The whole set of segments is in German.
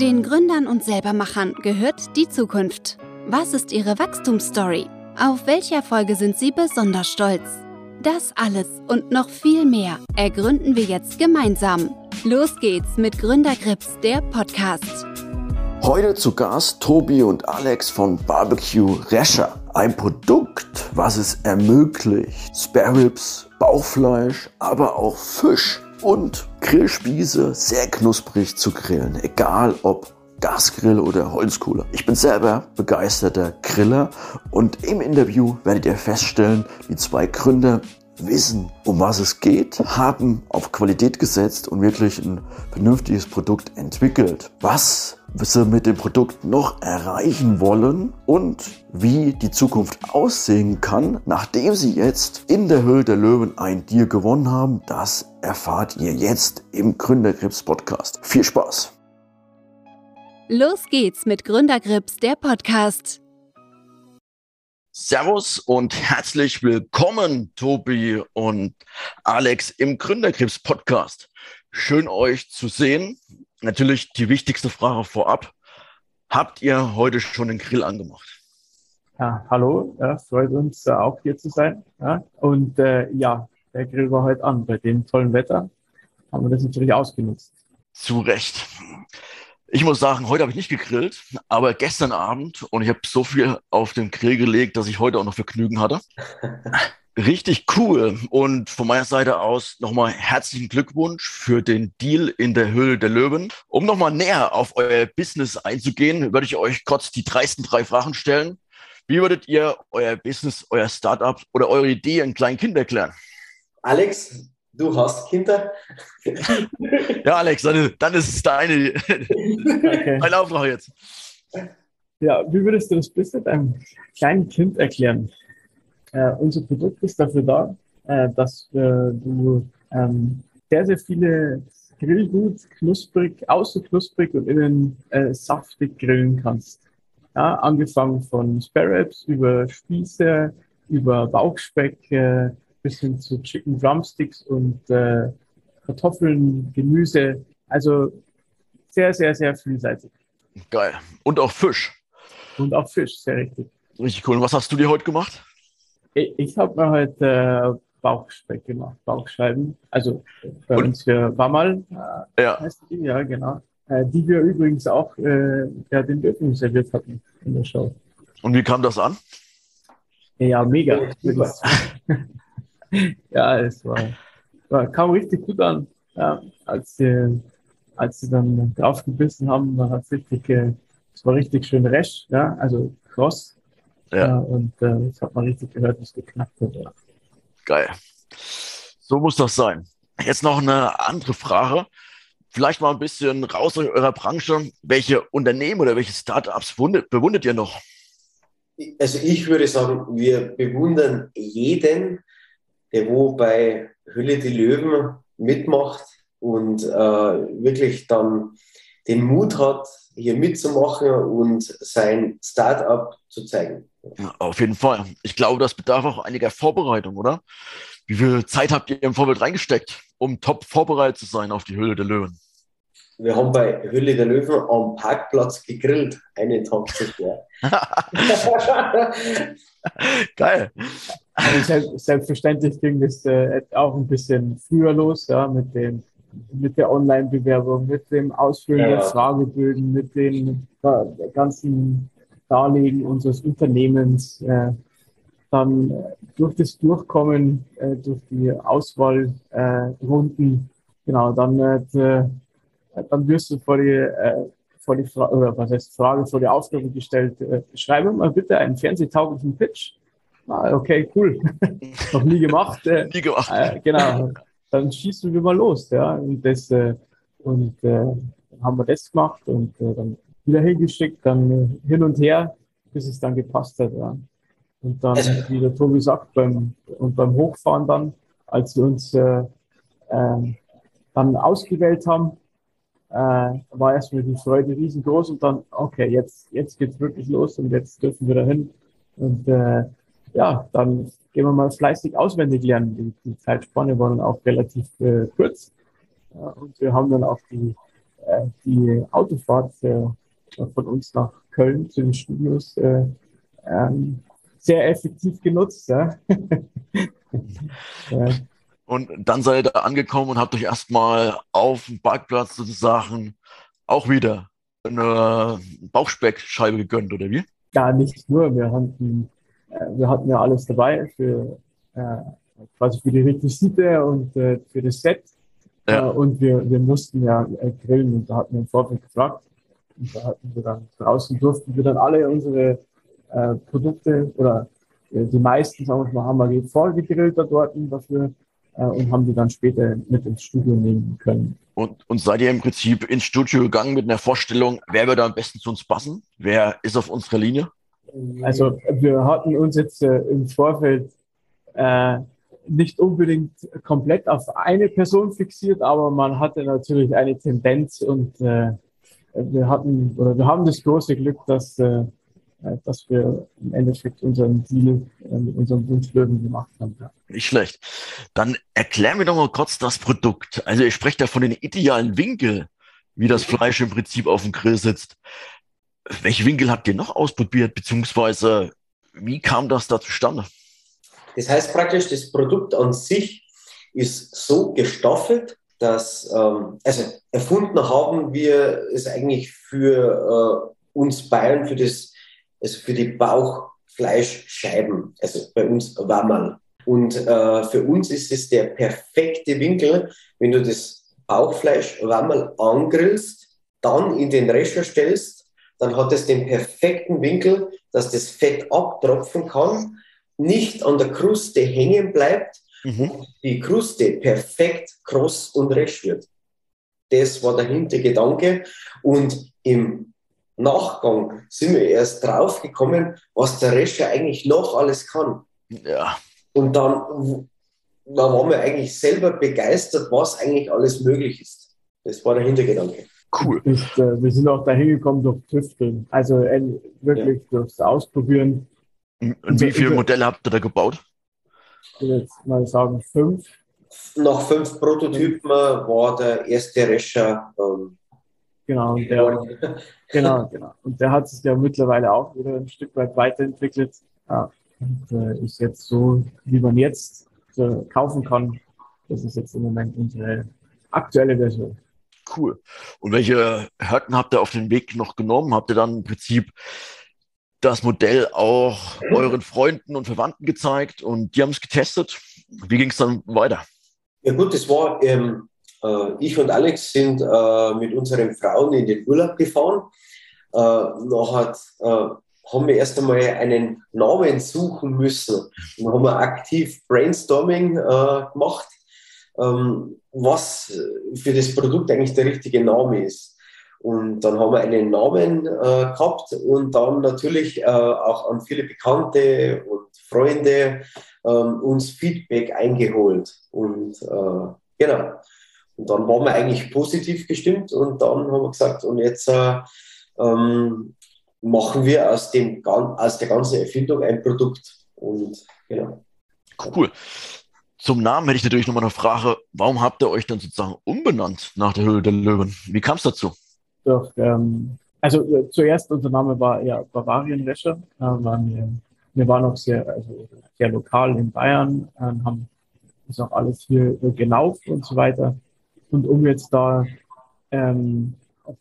Den Gründern und Selbermachern gehört die Zukunft. Was ist ihre Wachstumsstory? Auf welche Erfolge sind sie besonders stolz? Das alles und noch viel mehr ergründen wir jetzt gemeinsam. Los geht's mit Gründergrips, der Podcast. Heute zu Gast Tobi und Alex von Barbecue Rescher. Ein Produkt, was es ermöglicht, Spare Ribs, Bauchfleisch, aber auch Fisch und Grillspieße sehr knusprig zu grillen, egal ob Gasgrill oder Holzkohle. Ich bin selber begeisterter Griller und im Interview werdet ihr feststellen, wie zwei Gründer wissen, um was es geht, haben auf Qualität gesetzt und wirklich ein vernünftiges Produkt entwickelt. Was sie mit dem Produkt noch erreichen wollen und wie die Zukunft aussehen kann, nachdem sie jetzt in der Höhle der Löwen ein Deal gewonnen haben, das erfahrt ihr jetzt im Gründergrips Podcast. Viel Spaß! Los geht's mit Gründergrips, der Podcast. Servus und herzlich willkommen, Tobi und Alex im Gründerkrebs Podcast. Schön euch zu sehen. Natürlich die wichtigste Frage vorab. Habt ihr heute schon den Grill angemacht? Ja, hallo, ja, freut uns äh, auch hier zu sein. Ja, und äh, ja, der Grill war heute an. Bei dem tollen Wetter haben wir das natürlich ausgenutzt. Zu Recht. Ich muss sagen, heute habe ich nicht gegrillt, aber gestern Abend und ich habe so viel auf den Grill gelegt, dass ich heute auch noch Vergnügen hatte. Richtig cool. Und von meiner Seite aus nochmal herzlichen Glückwunsch für den Deal in der Höhle der Löwen. Um nochmal näher auf euer Business einzugehen, würde ich euch kurz die dreisten drei Fragen stellen. Wie würdet ihr euer Business, euer Startup oder eure Idee an kleinen Kind erklären? Alex, du hast Kinder. ja, Alex, dann, dann ist es deine, okay. dein Auftrag jetzt. Ja, wie würdest du das Business einem kleinen Kind erklären? Äh, unser Produkt ist dafür da, äh, dass äh, du ähm, sehr, sehr viele Grillgut knusprig, außen knusprig und innen äh, saftig grillen kannst. Ja, angefangen von Spare Ribs über Spieße, über Bauchspeck, bis hin zu Chicken Drumsticks und äh, Kartoffeln, Gemüse. Also sehr, sehr, sehr vielseitig. Geil. Und auch Fisch. Und auch Fisch, sehr richtig. Richtig cool. Und was hast du dir heute gemacht? Ich, ich habe mir heute äh, Bauchspeck gemacht, Bauchscheiben. Also bei und? uns für Wamal äh, ja. heißt die, ja genau. Äh, die wir übrigens auch äh, ja, den Dürfen serviert hatten in der Show. Und wie kam das an? Ja, mega. ja, es war, war, kam richtig gut an. Ja, als, sie, als sie dann draufgebissen haben, war es richtig, äh, es war richtig schön resch, ja, also kross. Ja. ja und äh, das hat man richtig gehört, wie es geknackt hat. Ja. Geil. So muss das sein. Jetzt noch eine andere Frage. Vielleicht mal ein bisschen raus aus eurer Branche. Welche Unternehmen oder welche Startups bewundert ihr noch? Also ich würde sagen, wir bewundern jeden, der wo bei Hülle die Löwen mitmacht und äh, wirklich dann den Mut hat, hier mitzumachen und sein Startup zu zeigen. Ja, auf jeden Fall. Ich glaube, das bedarf auch einiger Vorbereitung, oder? Wie viel Zeit habt ihr im Vorbild reingesteckt, um top vorbereitet zu sein auf die Hülle der Löwen? Wir haben bei Hülle der Löwen am Parkplatz gegrillt, einen Tag zuvor. Geil. Also selbstverständlich ging das äh, auch ein bisschen früher los, ja, mit, den, mit der Online-Bewerbung, mit dem Ausfüllen ja. der Fragebögen, mit den ganzen Darlegen unseres Unternehmens. Äh, dann durch das Durchkommen, äh, durch die Auswahlrunden, genau, dann äh, dann wirst du vor die, äh, vor die Fra oder was heißt Frage, vor die Aufgabe gestellt, äh, schreibe mal bitte einen fernsehtauglichen Pitch. Ah, okay, cool. Noch nie gemacht. Äh, nie gemacht. Äh, genau. Dann schießen wir mal los. Ja. Und, das, äh, und äh, haben wir das gemacht und äh, dann wieder hingeschickt, dann hin und her, bis es dann gepasst hat. Ja. Und dann, wie der Tobi sagt, beim, und beim Hochfahren dann, als wir uns äh, äh, dann ausgewählt haben, äh, war erstmal die Freude riesengroß und dann, okay, jetzt, jetzt geht's wirklich los und jetzt dürfen wir dahin. Und äh, ja, dann gehen wir mal fleißig auswendig lernen. Die, die Zeitspanne war dann auch relativ äh, kurz. Ja, und wir haben dann auch die äh, die Autofahrt äh, von uns nach Köln zu den Studios äh, ähm, sehr effektiv genutzt. Ja. ja. Und dann seid ihr da angekommen und habt euch erstmal auf dem Parkplatz sozusagen auch wieder eine Bauchspeckscheibe gegönnt, oder wie? Ja, nicht nur. Wir hatten, äh, wir hatten ja alles dabei für äh, quasi für die Requisite und äh, für das Set. Ja. Äh, und wir, wir mussten ja äh, grillen und da hatten wir im Vorfeld gefragt. Und da hatten wir dann draußen durften wir dann alle unsere äh, Produkte oder äh, die meisten, sagen wir mal, haben wir vorgegrillt da dort dafür äh, und haben die dann später mit ins Studio nehmen können. Und, und seid ihr im Prinzip ins Studio gegangen mit einer Vorstellung, wer wird am besten zu uns passen? Wer ist auf unserer Linie? Also wir hatten uns jetzt äh, im Vorfeld äh, nicht unbedingt komplett auf eine Person fixiert, aber man hatte natürlich eine Tendenz und äh, wir hatten oder wir haben das große Glück, dass äh, äh, dass wir im Endeffekt unseren Deal äh, mit unserem Wunschlöwen gemacht haben. Ja. Nicht schlecht. Dann erklär mir doch mal kurz das Produkt. Also ihr sprecht ja von den idealen Winkel, wie das Fleisch im Prinzip auf dem Grill sitzt. Welche Winkel habt ihr noch ausprobiert, beziehungsweise wie kam das da zustande? Das heißt praktisch, das Produkt an sich ist so gestaffelt, dass, ähm, also erfunden haben wir es eigentlich für äh, uns Bayern, für das also für die Bauchfleischscheiben, also bei uns Wammerl. Und äh, für uns ist es der perfekte Winkel, wenn du das Bauchfleisch Wammerl angrillst, dann in den Rescher stellst, dann hat es den perfekten Winkel, dass das Fett abtropfen kann, nicht an der Kruste hängen bleibt mhm. und die Kruste perfekt kross und resch wird. Das war der Hintergedanke. Und im Nachgang sind wir erst drauf gekommen, was der Rescher eigentlich noch alles kann. Ja. Und dann da waren wir eigentlich selber begeistert, was eigentlich alles möglich ist. Das war der Hintergedanke. Cool. Ist, äh, wir sind auch dahin gekommen durch Tüfteln. Also äh, wirklich ja. durchs Ausprobieren. Und wie viele Modelle habt ihr da gebaut? Ich würde jetzt mal sagen fünf. Nach fünf Prototypen war der erste Rescher ähm, Genau, und der, genau, genau. Und der hat sich ja mittlerweile auch wieder ein Stück weit weiterentwickelt. Ja, und äh, ist jetzt so, wie man jetzt äh, kaufen kann. Das ist jetzt im Moment unsere aktuelle Version. Cool. Und welche Hürden habt ihr auf den Weg noch genommen? Habt ihr dann im Prinzip das Modell auch euren Freunden und Verwandten gezeigt und die haben es getestet? Wie ging es dann weiter? Ja gut, es war ähm, äh, ich und Alex sind äh, mit unseren Frauen in den Urlaub gefahren. Äh, nachher haben wir erst einmal einen Namen suchen müssen. Dann haben wir aktiv Brainstorming gemacht, ähm, was für das Produkt eigentlich der richtige Name ist. Und dann haben wir einen Namen äh, gehabt und dann natürlich äh, auch an viele Bekannte und Freunde ähm, uns Feedback eingeholt. Und äh, genau. Und dann waren wir eigentlich positiv gestimmt und dann haben wir gesagt, und jetzt äh, ähm, machen wir aus, dem, aus der ganzen Erfindung ein Produkt. Und genau. Cool. Zum Namen hätte ich natürlich nochmal eine Frage. Warum habt ihr euch dann sozusagen umbenannt nach der Höhle der Löwen? Wie kam es dazu? Doch, ähm, also äh, zuerst unser Name war ja Bavarian Wäscher. Äh, wir, wir waren auch sehr, also sehr lokal in Bayern, äh, haben das auch alles hier gelaufen und so weiter. Und um jetzt da ähm,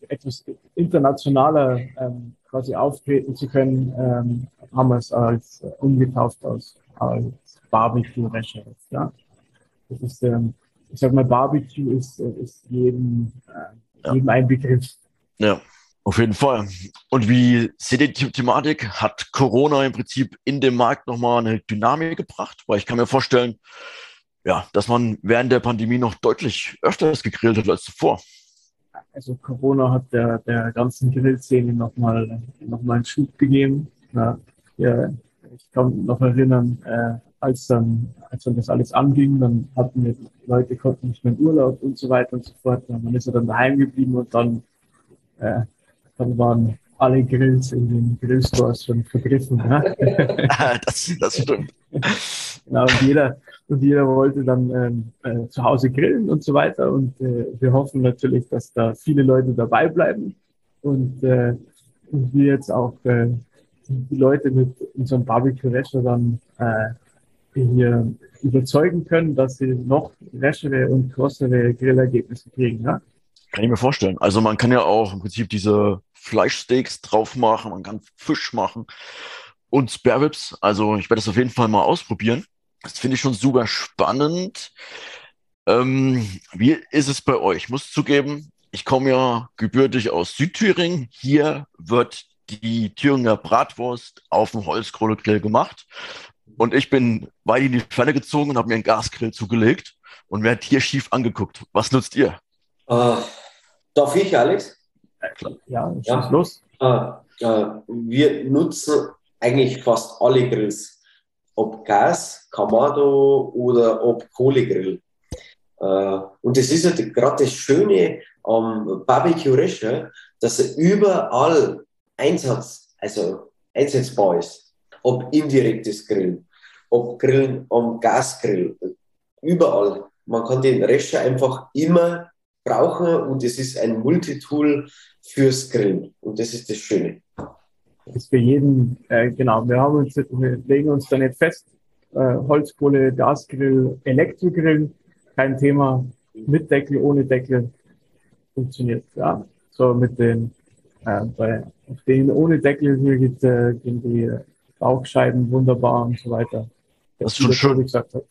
etwas internationaler ähm, quasi auftreten zu können, ähm, haben wir es als äh, umgetauft aus als Barbecue Restaurant. Ja? Das ist, ähm, ich sag mal, Barbecue ist, ist jedem, äh, jedem ein Begriff. Ja. Auf jeden Fall. Und wie seht ihr die Thematik? Hat Corona im Prinzip in dem Markt nochmal eine Dynamik gebracht? Weil ich kann mir vorstellen, ja, dass man während der Pandemie noch deutlich öfters gegrillt hat als zuvor. Also Corona hat der, der ganzen Grillszene nochmal noch mal einen Schub gegeben. Ja, ja, ich kann mich noch erinnern, äh, als, dann, als dann das alles anging, dann hatten wir, Leute konnten nicht mehr in Urlaub und so weiter und so fort. Und man ist ja dann daheim geblieben und dann, äh, dann waren alle Grills in den Grillstores schon vergriffen. Ja? das, das stimmt. genau, und, jeder, und jeder wollte dann ähm, äh, zu Hause grillen und so weiter. Und äh, wir hoffen natürlich, dass da viele Leute dabei bleiben und, äh, und wir jetzt auch äh, die Leute mit unserem Barbecue-Restaurant äh, hier überzeugen können, dass sie noch wäschere und großere Grillergebnisse kriegen. Ja? Kann ich mir vorstellen. Also man kann ja auch im Prinzip diese Fleischsteaks drauf machen, man kann Fisch machen und Spare Ribs. Also ich werde das auf jeden Fall mal ausprobieren. Das finde ich schon super spannend. Ähm, wie ist es bei euch? Ich muss zugeben, ich komme ja gebürtig aus Südthüringen. Hier wird die Thüringer Bratwurst auf dem Holzkohlegrill gemacht. Und ich bin weit in die Ferne gezogen und habe mir einen Gasgrill zugelegt und werde hier schief angeguckt. Was nutzt ihr? Äh, darf ich, Alex? Ja, ja. los. Äh, äh, wir nutzen eigentlich fast alle Grills. Ob Gas, Kamado oder ob Kohlegrill. Äh, und das ist ja gerade das Schöne am Barbecue Rescher, dass er überall Einsatz, also einsetzbar ist. Ob indirektes Grillen, ob Grillen am Gasgrill, überall. Man kann den Rescher einfach immer brauchen und es ist ein Multitool fürs Grillen. Und das ist das Schöne. Das ist für jeden, äh, genau, wir, haben uns, wir legen uns da nicht fest. Äh, Holzkohle, Gasgrill, Elektrogrill, kein Thema. Mit Deckel, ohne Deckel funktioniert. Ja, so mit den, äh, bei auf den ohne Deckel hier geht, äh, gehen die Bauchscheiben wunderbar und so weiter. Das, ist schon schön. Wie gesagt habe.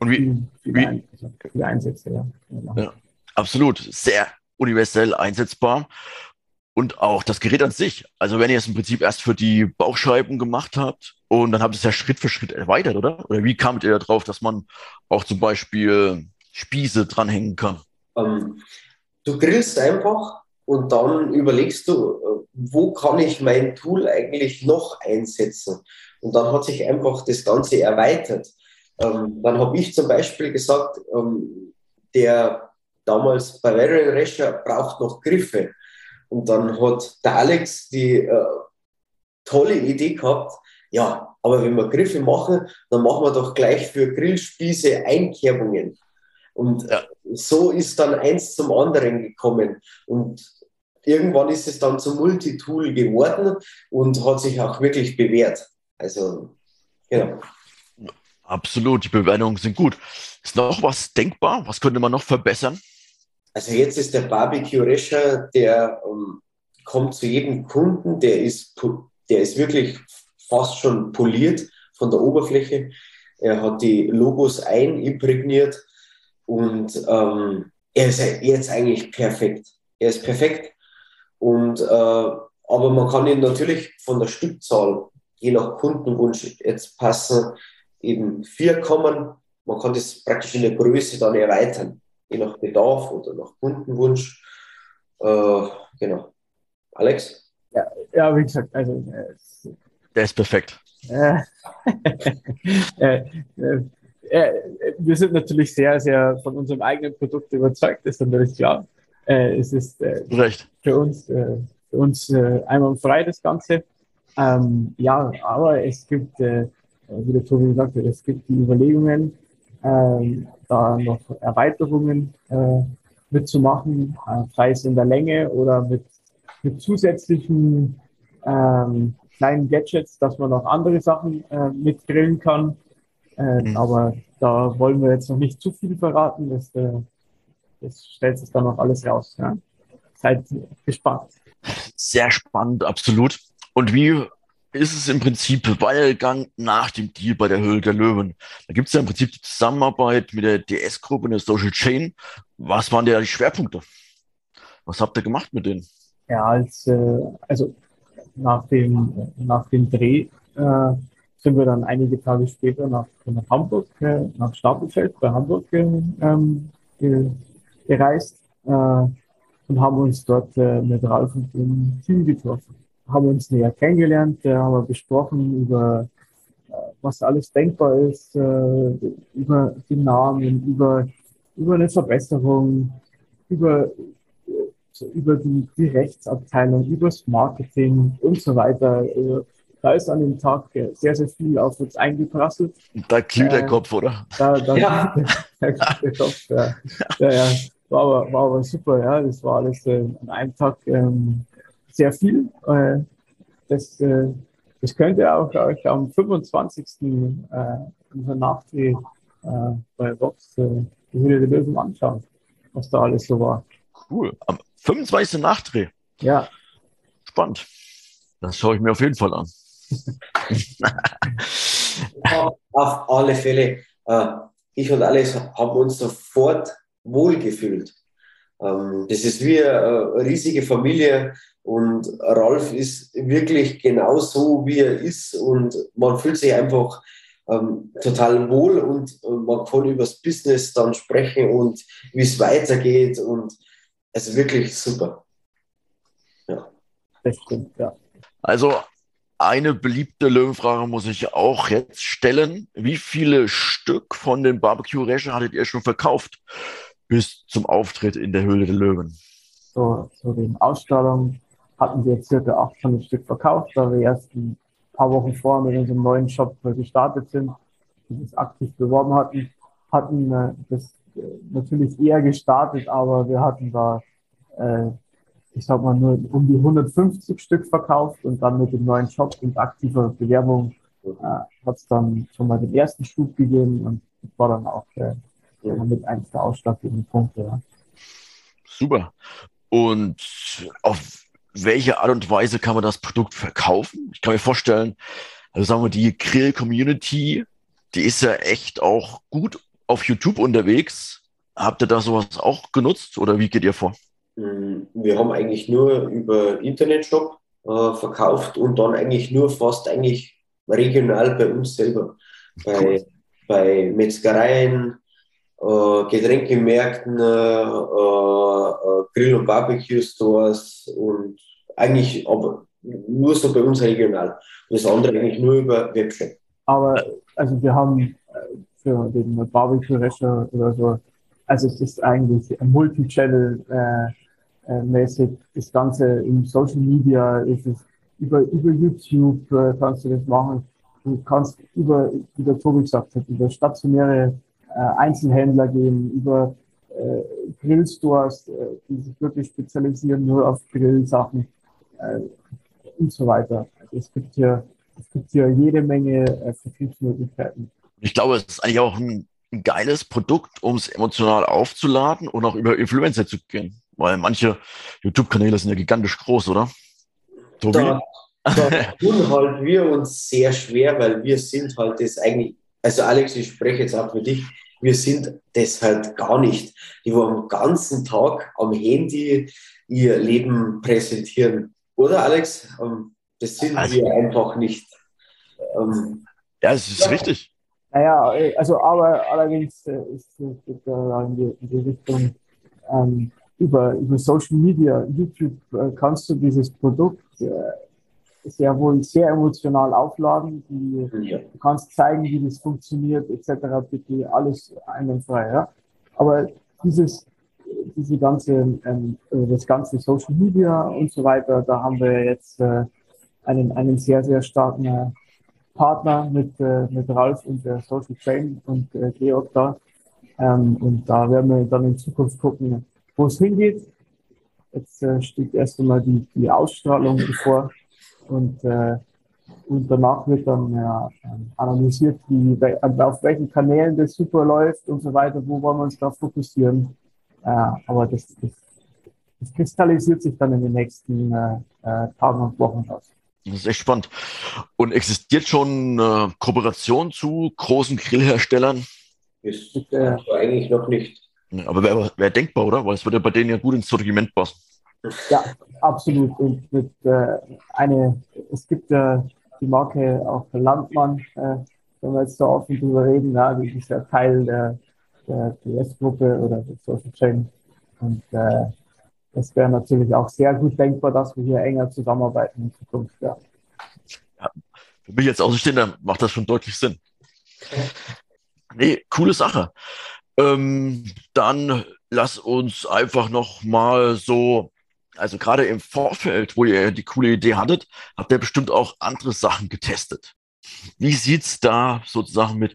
Und wie, wie, Ein, also viele Einsätze, ja. Genau. ja. Absolut, sehr universell einsetzbar. Und auch das Gerät an sich. Also wenn ihr es im Prinzip erst für die Bauchscheiben gemacht habt und dann habt ihr es ja Schritt für Schritt erweitert, oder? Oder wie kamt ihr da drauf, dass man auch zum Beispiel Spieße dranhängen kann? Ähm, du grillst einfach und dann überlegst du, äh, wo kann ich mein Tool eigentlich noch einsetzen? Und dann hat sich einfach das Ganze erweitert. Ähm, dann habe ich zum Beispiel gesagt, ähm, der damals Bavarian Rescher braucht noch Griffe. Und dann hat der Alex die äh, tolle Idee gehabt, ja, aber wenn wir Griffe machen, dann machen wir doch gleich für Grillspieße Einkerbungen. Und ja. so ist dann eins zum anderen gekommen. Und irgendwann ist es dann zum Multitool geworden und hat sich auch wirklich bewährt. Also, genau. Absolut, die Bewertungen sind gut. Ist noch was denkbar? Was könnte man noch verbessern? Also jetzt ist der Barbecue Rescher, der ähm, kommt zu jedem Kunden, der ist, der ist wirklich fast schon poliert von der Oberfläche. Er hat die Logos einimprägniert und ähm, er ist jetzt eigentlich perfekt. Er ist perfekt. Und, äh, aber man kann ihn natürlich von der Stückzahl, je nach Kundenwunsch, jetzt passen eben vier kommen. Man kann das praktisch in der Größe dann erweitern je nach Bedarf oder nach Kundenwunsch. Äh, genau. Alex? Ja, ja, wie gesagt, also. Äh, Der ist perfekt. Äh, äh, äh, wir sind natürlich sehr, sehr von unserem eigenen Produkt überzeugt, ist natürlich klar. es ist Recht. für uns, für uns einmal frei das Ganze. Ähm, ja, aber es gibt, wie der Tobi gesagt hat, es gibt die Überlegungen, ähm, da noch Erweiterungen äh, mitzumachen, äh, sei es in der Länge oder mit, mit zusätzlichen ähm, kleinen Gadgets, dass man noch andere Sachen äh, mitgrillen kann. Äh, mhm. Aber da wollen wir jetzt noch nicht zu viel verraten. Das, äh, das stellt sich dann noch alles raus. Ja? Seid gespannt. Sehr spannend, absolut. Und wie ist es im Prinzip Wahlgang nach dem Deal bei der Höhle der Löwen. Da gibt es ja im Prinzip die Zusammenarbeit mit der DS-Gruppe und der Social Chain. Was waren da die Schwerpunkte? Was habt ihr gemacht mit denen? Ja, als, äh, also nach dem, nach dem Dreh äh, sind wir dann einige Tage später nach, nach Hamburg, äh, nach Stapelfeld bei Hamburg ähm, gereist äh, und haben uns dort äh, mit Ralf und dem Team getroffen haben uns näher kennengelernt, äh, haben wir besprochen über äh, was alles denkbar ist, äh, über den Namen, über, über eine Verbesserung, über, über die, die Rechtsabteilung, über das Marketing und so weiter. da ist an dem Tag sehr, sehr viel auf uns eingeprasselt. Da glüht äh, der Kopf, oder? Da, da ja. der, der Kopf, ja. ja, ja. War aber, war aber super, ja. Das war alles äh, an einem Tag ähm, sehr viel. Äh, das, äh, das könnt ihr auch, auch am 25. Äh, unser Nachdreh äh, bei Vox äh, die Höhle der Löwen anschauen, was da alles so war. Cool. Am 25. Nachdreh. Ja. Spannend. Das schaue ich mir auf jeden Fall an. auf alle Fälle. Äh, ich und Alex haben uns sofort wohlgefühlt. Ähm, das ist wie eine riesige Familie und Ralf ist wirklich genau so, wie er ist und man fühlt sich einfach ähm, total wohl und, und man kann über das Business dann sprechen und wie es weitergeht und es ist wirklich super. Ja. Das stimmt, ja. Also eine beliebte Löwenfrage muss ich auch jetzt stellen. Wie viele Stück von den Barbecue Rächer hattet ihr schon verkauft bis zum Auftritt in der Höhle der Löwen? So, zu den Ausstellungen hatten wir circa 800 Stück verkauft, da wir erst ein paar Wochen vorher mit unserem neuen Shop gestartet sind und das aktiv beworben hatten, hatten äh, das äh, natürlich eher gestartet, aber wir hatten da äh, ich sag mal, nur um die 150 Stück verkauft und dann mit dem neuen Shop und aktiver Bewerbung äh, hat es dann schon mal den ersten Stub gegeben und das war dann auch äh, mit eins der ausschlaggebenden Punkte. Ja. Super. Und auf welche Art und Weise kann man das Produkt verkaufen? Ich kann mir vorstellen, also sagen wir, die Grill-Community, die ist ja echt auch gut auf YouTube unterwegs. Habt ihr da sowas auch genutzt oder wie geht ihr vor? Mm, wir haben eigentlich nur über Internetshop äh, verkauft und dann eigentlich nur fast eigentlich regional bei uns selber. Bei, bei Metzgereien, äh, Getränkemärkten, Grill- und Barbecue-Stores und eigentlich aber nur so bei uns regional. Das andere eigentlich nur über Webshop. Aber also wir haben äh, für den Barbecue-Rechner oder so, also es ist eigentlich Multi-Channel äh, äh, mäßig. Das Ganze im Social Media ist es über, über YouTube äh, kannst du das machen. Du kannst über, wie der Tobi gesagt hat, über stationäre Einzelhändler gehen, über äh, Grillstores, äh, die sich wirklich spezialisieren nur auf Grillsachen äh, und so weiter. Also es gibt hier, es gibt hier jede Menge äh, Vertriebsmöglichkeiten. Ich glaube, es ist eigentlich auch ein, ein geiles Produkt, um es emotional aufzuladen und auch über Influencer zu gehen. Weil manche YouTube-Kanäle sind ja gigantisch groß, oder? Tobi? Da, da tun halt wir uns sehr schwer, weil wir sind halt das eigentlich, also Alex, ich spreche jetzt auch für dich, wir sind das halt gar nicht. Die, wo am ganzen Tag am Handy ihr Leben präsentieren. Oder Alex? Ähm, das sind also, wir einfach nicht. Ähm, ja, es ist ja. richtig. Naja, also aber allerdings äh, ist es in die, in die Richtung, ähm, über, über Social Media, YouTube, äh, kannst du dieses Produkt äh, sehr wohl sehr emotional aufladen. Die, ja. Du kannst zeigen, wie das funktioniert, etc. Bitte alles einwandfrei. Ja? Aber dieses, diese ganze, ähm, äh, das ganze Social Media und so weiter, da haben wir jetzt äh, einen, einen sehr, sehr starken äh, Partner mit, äh, mit Ralf und der Social Chain und äh, Georg da. Ähm, und da werden wir dann in Zukunft gucken, wo es hingeht. Jetzt äh, steht erst einmal die, die Ausstrahlung bevor und, äh, und danach wird dann ja, analysiert, wie, auf welchen Kanälen das super läuft und so weiter, wo wollen wir uns da fokussieren. Äh, aber das, das, das kristallisiert sich dann in den nächsten äh, äh Tagen und Wochen aus. Das ist echt spannend. Und existiert schon eine Kooperation zu großen Grillherstellern? Ist äh, eigentlich noch nicht. Aber wäre wär denkbar, oder? Weil es würde bei denen ja gut ins Sortiment passen. Ja, absolut. Und mit äh, eine, es gibt ja äh, die Marke auch Landmann, äh, wenn wir jetzt so offen drüber reden, ja, die ist ja Teil der, der DS-Gruppe oder der Social Chain. Und äh, das wäre natürlich auch sehr gut denkbar, dass wir hier enger zusammenarbeiten in Zukunft. Ja. ja für mich jetzt Außenstehender macht das schon deutlich Sinn. Nee, coole Sache. Ähm, dann lass uns einfach noch mal so Also gerade im Vorfeld, wo ihr die coole Idee hattet, habt ihr bestimmt auch andere Sachen getestet. Wie sieht's da sozusagen mit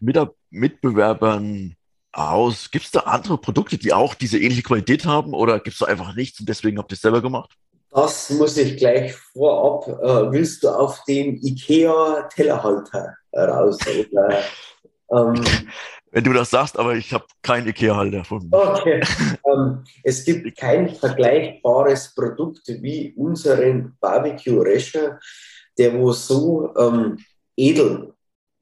Mitbewerbern aus? Gibt es da andere Produkte, die auch diese ähnliche Qualität haben oder gibt es da einfach nichts und deswegen habt ihr es selber gemacht? Das muss ich gleich vorab. Äh, willst du auf den IKEA-Tellerhalter raus? Oder, ähm, Wenn du das sagst, aber ich habe keinen IKEA-Halter von mir. Okay. ähm, es gibt kein vergleichbares Produkt wie unseren Barbecue Rasher, der wo so ähm, edel,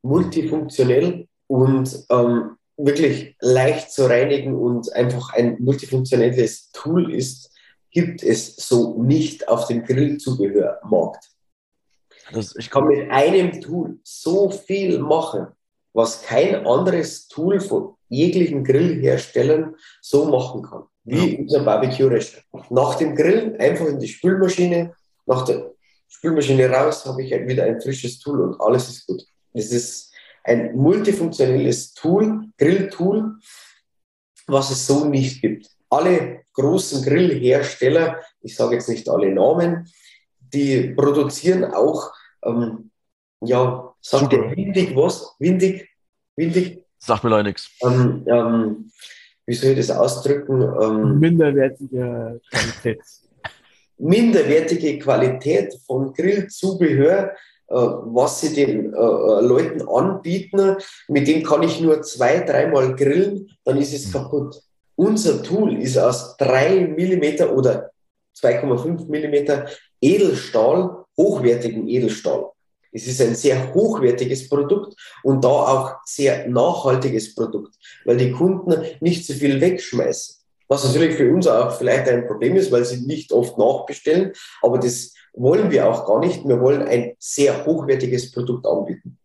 multifunktionell und ähm, wirklich leicht zu reinigen und einfach ein multifunktionelles Tool ist, gibt es so nicht auf dem Grillzubehörmarkt. ich kann mit einem Tool so viel machen, was kein anderes Tool von jeglichen Grillherstellern so machen kann, wie ja. unser Barbecue-Restaurant. Nach dem Grillen einfach in die Spülmaschine, nach der Spülmaschine raus, habe ich wieder ein frisches Tool und alles ist gut. Es ist ein multifunktionelles Tool, Grilltool, was es so nicht gibt. Alle großen Grillhersteller, ich sage jetzt nicht alle Namen, die produzieren auch, ähm, ja, sagt der windig was? Windig? Windig? Sag mir leider nichts. Ähm, ähm, wie soll ich das ausdrücken? Ähm, minderwertige Qualität. minderwertige Qualität von Grillzubehör, äh, was sie den äh, äh, Leuten anbieten. Mit dem kann ich nur zwei, dreimal grillen, dann ist es kaputt. Unser Tool ist aus 3 mm oder 2,5 mm Edelstahl, hochwertigen Edelstahl. Es ist ein sehr hochwertiges Produkt und da auch sehr nachhaltiges Produkt, weil die Kunden nicht so viel wegschmeißen. Was natürlich für uns auch vielleicht ein Problem ist, weil sie nicht oft nachbestellen, aber das wollen wir auch gar nicht. Wir wollen ein sehr hochwertiges Produkt anbieten.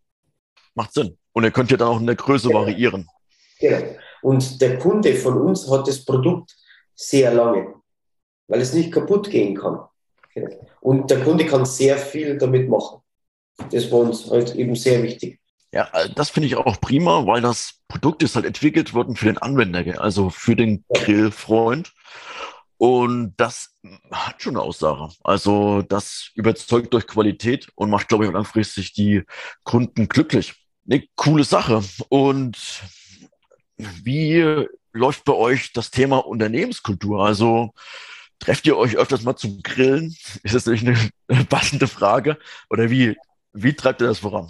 Macht Sinn. Und ihr könnt ja dann auch in der Größe genau. variieren. Genau. Und der Kunde von uns hat das Produkt sehr lange, weil es nicht kaputt gehen kann. Und der Kunde kann sehr viel damit machen. Das war uns halt eben sehr wichtig. Ja, äh, das finde ich auch prima, weil das Produkt ist halt entwickelt worden für den Anwender, also für den Grillfreund. Und das hat schon eine Aussage. Also das überzeugt durch Qualität und macht, glaube ich, langfristig die Kunden glücklich. Eine coole Sache. Und wie läuft bei euch das Thema Unternehmenskultur? Also trefft ihr euch öfters mal zum Grillen? Ist das natürlich eine passende Frage? Oder wie, wie treibt ihr das voran?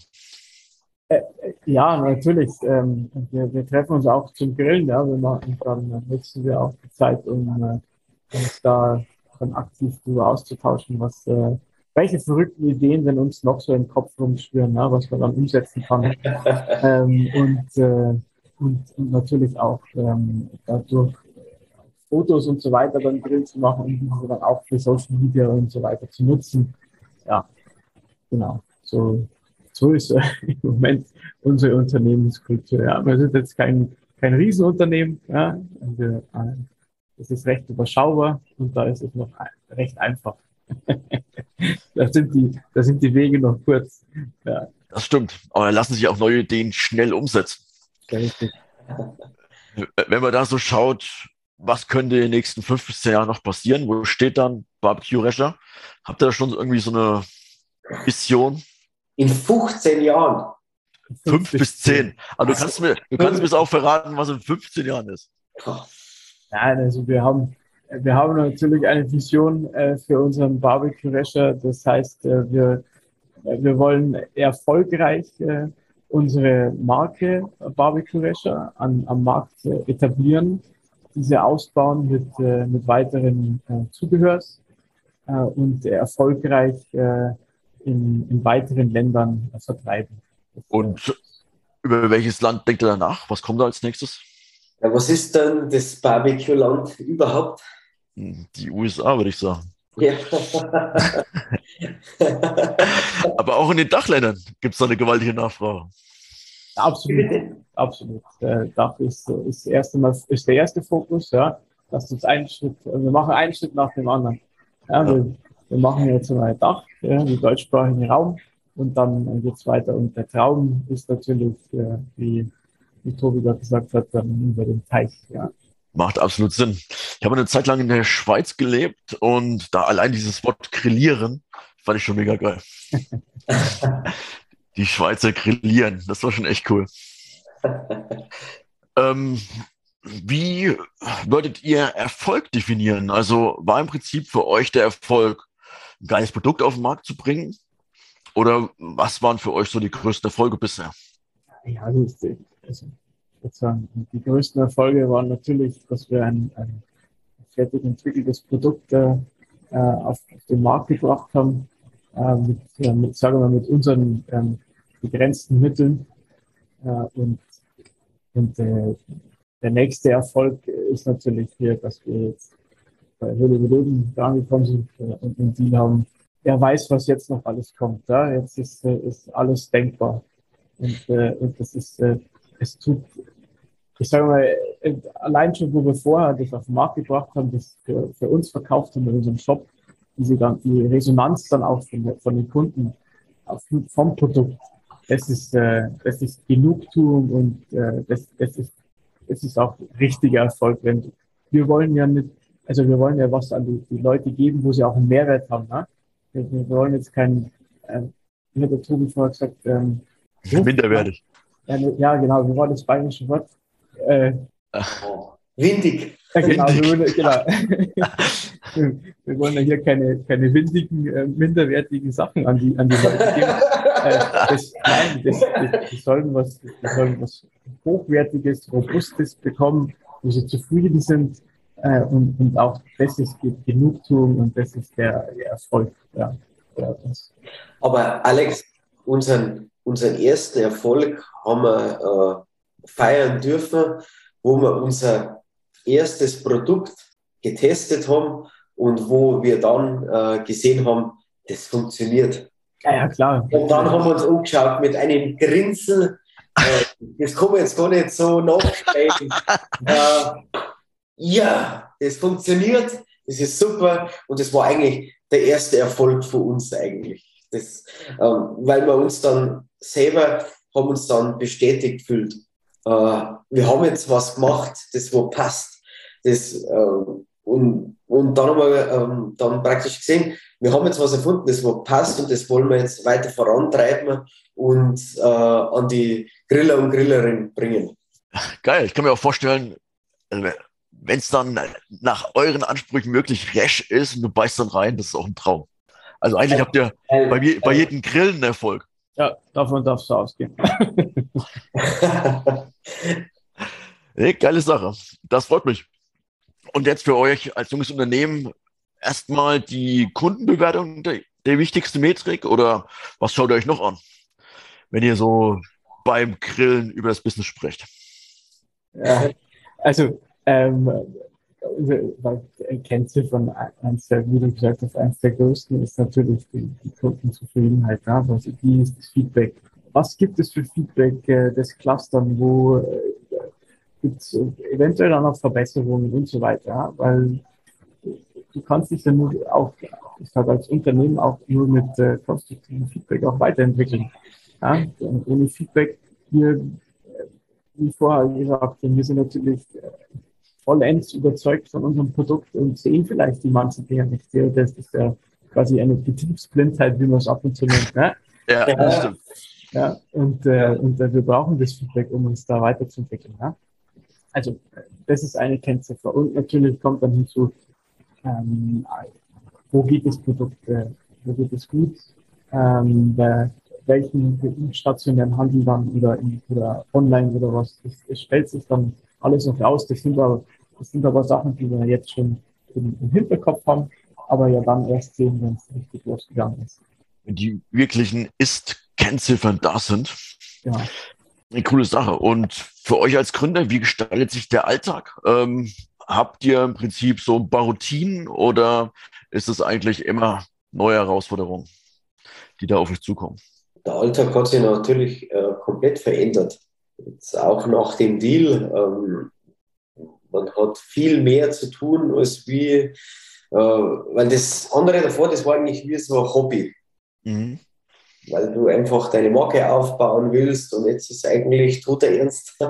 Äh, ja, natürlich. Ähm, wir, wir, treffen uns auch zum Grillen. Ja. Wir machen, dann nutzen wir auch die Zeit, um äh, uns da dann aktiv darüber auszutauschen, was, äh, welche verrückten Ideen denn uns noch so im Kopf rumschwirren, ja, was man dann umsetzen kann. ähm, und, äh, und, und, natürlich auch ähm, dadurch Fotos und so weiter dann drin zu machen und diese dann auch für Social Media und so weiter zu nutzen. Ja, genau. So, so ist im Moment unsere Unternehmenskultur. Ja. Wir sind jetzt kein, kein Riesenunternehmen. Ja. Wir, äh, es ist recht überschaubar und da ist es noch recht einfach. da, sind die, da sind die Wege noch kurz. Ja. Das stimmt. Aber lassen sich auch neue Ideen schnell umsetzen. Richtig. Wenn man da so schaut, was könnte in den nächsten fünf bis zehn Jahren noch passieren? Wo steht dann Barbecue Rescher? Habt ihr da schon irgendwie so eine Vision? In 15 Jahren. Fünf bis zehn. Aber du kannst mir, du kannst mir auch verraten, was in 15 Jahren ist. Nein, also wir haben, wir haben natürlich eine Vision äh, für unseren Barbecue Rescher. Das heißt, äh, wir, äh, wir wollen erfolgreich äh, unsere Marke Barbecue Rescher an, am Markt etablieren, diese ausbauen mit, mit weiteren Zubehörs und erfolgreich in, in weiteren Ländern vertreiben. Und über welches Land denkt ihr danach? Was kommt da als nächstes? Ja, was ist denn das Barbecue-Land überhaupt? Hm, die USA, würde ich sagen. Ja. Aber auch in den Dachländern gibt es da eine gewaltige Nachfrage. Absolut, absolut. Der Dach ist, ist, erst einmal, ist der erste Fokus, ja. Das ist ein Schritt, wir machen einen Schritt nach dem anderen. Ja, ja. Wir, wir machen jetzt mal Dach, ja, den deutschsprachigen Raum und dann geht es weiter. Und der Traum ist natürlich, äh, wie, wie Tobi da gesagt hat, dann über den Teich. Ja. Macht absolut Sinn. Ich habe eine Zeit lang in der Schweiz gelebt und da allein dieses Wort grillieren fand ich schon mega geil. Die Schweizer grillieren, das war schon echt cool. ähm, wie würdet ihr Erfolg definieren? Also war im Prinzip für euch der Erfolg, ein geiles Produkt auf den Markt zu bringen? Oder was waren für euch so die größten Erfolge bisher? Ja, also, also. Die größten Erfolge waren natürlich, dass wir ein, ein fertig entwickeltes Produkt äh, auf, auf, den Markt gebracht haben, äh, mit, äh, mit, sagen wir mit unseren ähm, begrenzten Mitteln. Äh, und und äh, der nächste Erfolg ist natürlich hier, dass wir jetzt bei Höhle der Löwen angekommen sind äh, und, und die haben, er weiß, was jetzt noch alles kommt. Ja? Jetzt ist, ist alles denkbar. Und, und das ist, es tut ich sage mal, allein schon, wo wir vorher das auf den Markt gebracht haben, das für, für uns verkauft haben in unserem Shop, diese, die Resonanz dann auch von, von den Kunden auf, vom Produkt, das ist, äh, das ist Genugtuung und äh, das, das, ist, das ist auch richtiger Erfolg. Wenn, wir wollen ja nicht, also wir wollen ja was an die, die Leute geben, wo sie auch einen Mehrwert haben. Ne? Wir, wir wollen jetzt kein, äh, wie hat der Tobi vorher gesagt, ähm, minderwertig. Ja, genau, wie war das bayerische Wort? Äh, Windig. Ja, genau, Windig. Wir, genau. wir wollen ja hier keine, keine windigen, äh, minderwertigen Sachen an die, an die Leute geben. Äh, das, nein, das, das, die, sollen was, die sollen was Hochwertiges, Robustes bekommen, wo sie zufrieden sind. Äh, und, und auch das ist Genugtuung und das ist der, der Erfolg. Ja, ja, Aber Alex, unseren, unseren ersten Erfolg haben wir äh, feiern dürfen, wo wir unser erstes Produkt getestet haben und wo wir dann äh, gesehen haben, das funktioniert. Ja, ja, klar. Und dann haben wir uns umgeschaut mit einem Grinsen. Äh, das kann man jetzt gar nicht so nachstellen. äh, ja, das funktioniert, das ist super und das war eigentlich der erste Erfolg für uns eigentlich. Das, ähm, weil wir uns dann selber haben uns dann bestätigt fühlt äh, wir haben jetzt was gemacht, das wo passt. Das, äh, und, und dann haben wir ähm, dann praktisch gesehen, wir haben jetzt was erfunden, das wo passt und das wollen wir jetzt weiter vorantreiben und äh, an die Griller und Grillerinnen bringen. Geil, ich kann mir auch vorstellen, äh, wenn es dann nach euren Ansprüchen möglich resch ist und du beißt dann rein, das ist auch ein Traum. Also eigentlich habt ihr bei, bei jedem Grillen Erfolg. Ja, davon darfst du ausgehen. nee, geile Sache. Das freut mich. Und jetzt für euch als junges Unternehmen erstmal die Kundenbewertung der, der wichtigste Metrik oder was schaut ihr euch noch an, wenn ihr so beim Grillen über das Business sprecht? Ja, also ähm, Kennziffern, eins der, wie du gesagt hast, eins der größten ist natürlich die, die Kundenzufriedenheit. Ja? Also wie ist das Feedback? Was gibt es für Feedback äh, des Clustern? Wo äh, gibt es eventuell auch noch Verbesserungen und so weiter? Ja? Weil du kannst dich dann nur auch, ich sage als Unternehmen auch nur mit äh, konstruktivem Feedback auch weiterentwickeln. Ja? Und ohne Feedback, wir, wie vorher gesagt, wir sind natürlich äh, vollends überzeugt von unserem Produkt und sehen vielleicht die manchen Dinge nicht. Das ist ja quasi eine Betriebsblindheit, wie man es ab und zu nennt. Ne? Ja, das stimmt. Ja, und, äh, und äh, wir brauchen das Feedback, um uns da weiterzuentwickeln. Ja? Also, das ist eine Kennziffer. Und natürlich kommt dann hinzu, ähm, wo geht das Produkt, äh, wo geht es gut, ähm, bei welchen stationären Handel dann oder, in, oder online oder was, das stellt sich dann alles noch raus. Das sind aber, das sind aber Sachen, die wir jetzt schon im, im Hinterkopf haben, aber ja dann erst sehen, wenn es richtig losgegangen ist. Wenn die wirklichen Ist-Kennziffern da sind. Ja. Eine coole Sache. Und für euch als Gründer, wie gestaltet sich der Alltag? Ähm, habt ihr im Prinzip so ein paar Routinen oder ist es eigentlich immer neue Herausforderungen, die da auf euch zukommen? Der Alltag hat sich natürlich äh, komplett verändert. Jetzt auch nach dem Deal, ähm, man hat viel mehr zu tun als wie, äh, weil das andere davor, das war eigentlich wie so ein Hobby. Mhm. weil du einfach deine Marke aufbauen willst und jetzt ist eigentlich toter Ernst.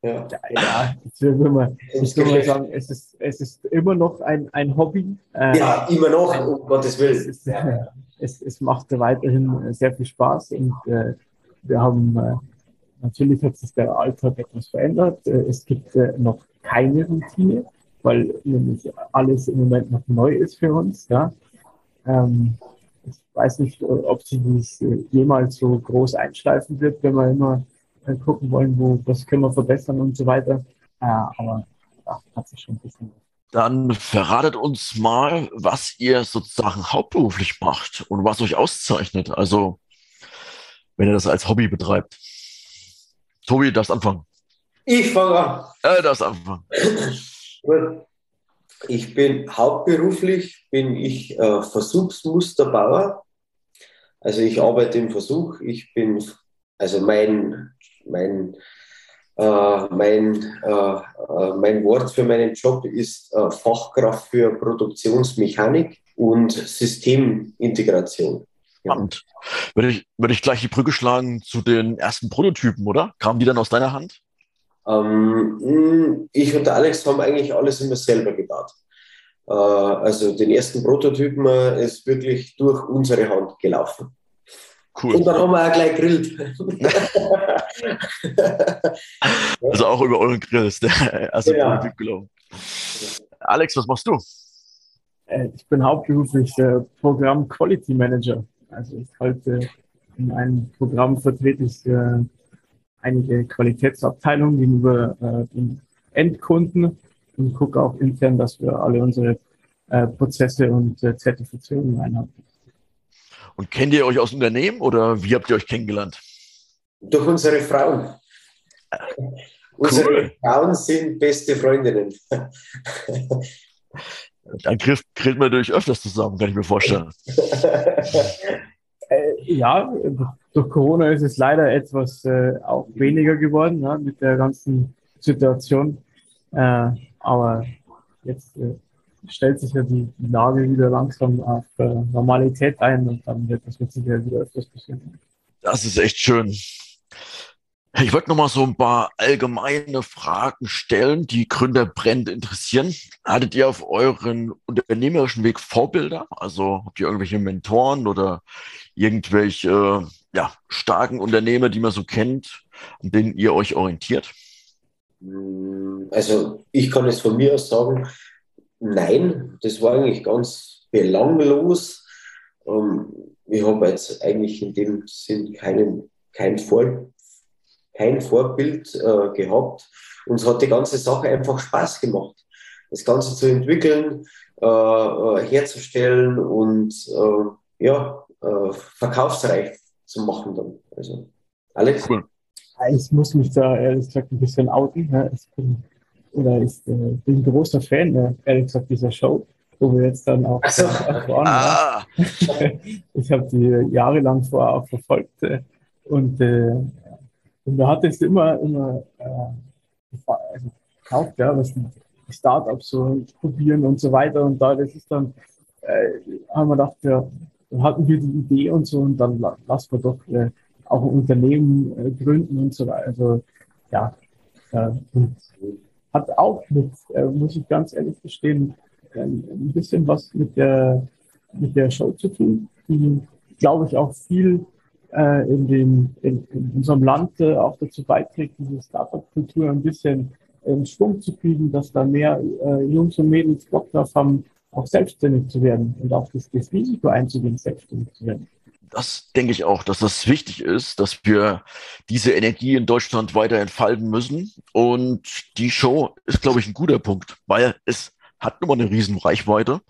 ja, ja ich will mal, ich will mal sagen, es ist, es ist immer noch ein, ein Hobby. Äh, ja, immer noch, um Gottes Willen. Ist, äh, es, es macht weiterhin sehr viel Spaß und äh, wir haben äh, natürlich hat sich der Alltag etwas verändert. Äh, es gibt äh, noch keine Routine, weil nämlich alles im Moment noch neu ist für uns. Ja. Ähm, ich weiß nicht, ob sie dies jemals so groß einschleifen wird, wenn wir immer gucken wollen, wo, was können wir verbessern und so weiter. Äh, aber ja, hat sich schon ein bisschen. Dann verratet uns mal, was ihr sozusagen hauptberuflich macht und was euch auszeichnet. Also, wenn ihr das als Hobby betreibt. Tobi, darfst anfangen. Ich fange an. Äh, darfst anfangen. Ich bin hauptberuflich bin ich äh, Versuchsmusterbauer. Also ich arbeite im Versuch. Ich bin also mein mein mein, äh, äh, mein Wort für meinen Job ist äh, Fachkraft für Produktionsmechanik und Systemintegration. Spannend. Würde ich, würde ich gleich die Brücke schlagen zu den ersten Prototypen, oder? Kamen die dann aus deiner Hand? Ähm, ich und Alex haben eigentlich alles immer selber gebaut. Äh, also den ersten Prototypen äh, ist wirklich durch unsere Hand gelaufen. Cool. Und dann haben wir auch gleich grillt. also auch über euren Grill ist der erste ja. Prototyp gelaufen. Alex, was machst du? Äh, ich bin hauptberuflich Programm Quality Manager. Also ich halte in einem Programm vertrete ich äh, einige Qualitätsabteilungen gegenüber äh, den Endkunden und gucke auch intern, dass wir alle unsere Prozesse und Zertifizierungen einhalten. Und kennt ihr euch aus Unternehmen oder wie habt ihr euch kennengelernt? Durch unsere Frauen. Cool. Unsere Frauen sind beste Freundinnen. Dann grillt man natürlich öfters zusammen, kann ich mir vorstellen. äh, ja, durch Corona ist es leider etwas äh, auch weniger geworden ja, mit der ganzen Situation. Äh, aber jetzt äh, stellt sich ja die, Lage wieder langsam auf äh, Normalität ein und dann wird das mit Sicherheit wieder öfters passieren. Das ist echt schön. Ich wollte noch mal so ein paar allgemeine Fragen stellen, die Gründer brennend interessieren. Hattet ihr auf euren unternehmerischen Weg Vorbilder? Also habt ihr irgendwelche Mentoren oder irgendwelche ja, starken Unternehmer, die man so kennt, an denen ihr euch orientiert? Also ich kann es von mir aus sagen, nein, das war eigentlich ganz belanglos. Ähm, ich habe jetzt eigentlich in dem Sinn keinen, kein Vor kein Vorbild äh, gehabt. Uns hat die ganze Sache einfach Spaß gemacht. Das Ganze zu entwickeln, äh, äh herzustellen und äh, ja, äh, verkaufsreich zu machen dann. Also, Alex? Cool. Ich muss mich da ehrlich gesagt ein bisschen outen. Ja. Ich bin, oder ich äh, bin ein großer Fan, ehrlich gesagt, dieser Show wo wir jetzt dann auch so. waren. Ah. Ich habe die jahrelang vorher auch verfolgt und äh, und da hat es immer, immer äh, also gekauft, ja, was die Startups so probieren und so weiter. Und da, das ist dann, äh, haben wir gedacht, ja, dann hatten wir die Idee und so und dann lassen wir doch äh, auch ein Unternehmen äh, gründen und so weiter. Also ja, äh, und hat auch mit, äh, muss ich ganz ehrlich gestehen, ein bisschen was mit der, mit der Show zu tun, die, glaube ich, auch viel äh, in, dem, in, in unserem Land äh, auch dazu beiträgt, diese Startup-Kultur ein bisschen in Schwung zu kriegen, dass da mehr äh, Jungs und Mädels Bock drauf haben, auch selbstständig zu werden und auch das, das Risiko einzugehen, selbstständig zu werden. Das denke ich auch, dass das wichtig ist, dass wir diese Energie in Deutschland weiter entfalten müssen. Und die Show ist, glaube ich, ein guter Punkt, weil es hat nun mal eine riesen Reichweite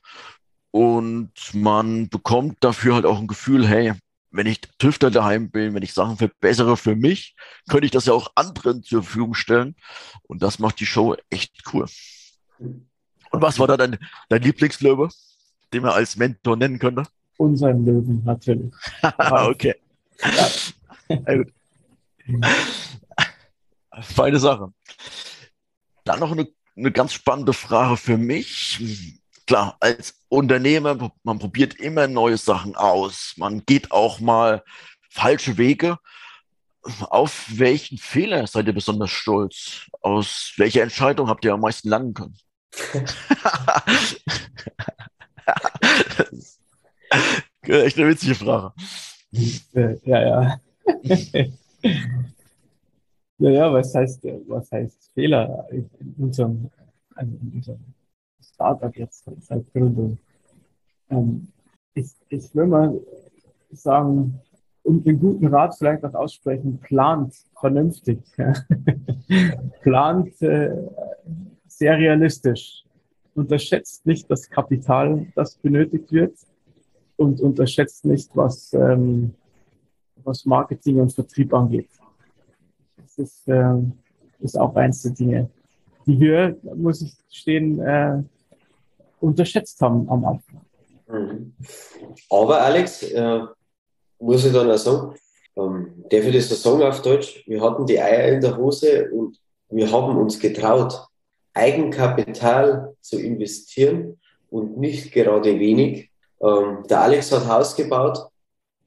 und man bekommt dafür halt auch ein Gefühl, hey, wenn ich Tüfter daheim bin, wenn ich Sachen verbessere für mich, könnte ich das ja auch anderen zur Verfügung stellen. Und das macht die Show echt cool. Und was war da dein, dein Lieblingslöwe, den man als Mentor nennen könnte? Unseren Löwen, natürlich. okay. Feine Sache. Dann noch eine, eine ganz spannende Frage für mich. klar, als Unternehmer, man probiert immer neue Sachen aus. Man geht auch mal falsche Wege. Auf welchen Fehler seid ihr besonders stolz? Aus welcher Entscheidung habt ihr am meisten lernen können? Echt eine witzige Frage. Ja, ja. ja, ja, was heißt, was heißt Fehler in unserem, also in unserem Startup jetzt seit Gründung? Ähm, ich, ich will mal sagen, und den guten Rat vielleicht auch aussprechen, plant vernünftig. plant äh, sehr realistisch. Unterschätzt nicht das Kapital, das benötigt wird und unterschätzt nicht, was, ähm, was Marketing und Vertrieb angeht. Das ist, äh, ist auch eins der Dinge, die wir, muss ich stehen, äh, unterschätzt haben am Anfang. Mhm. Aber Alex, äh, muss ich dann auch sagen, ähm, darf ich das so auf Deutsch? Wir hatten die Eier in der Hose und wir haben uns getraut, Eigenkapital zu investieren und nicht gerade wenig. Ähm, der Alex hat Haus gebaut,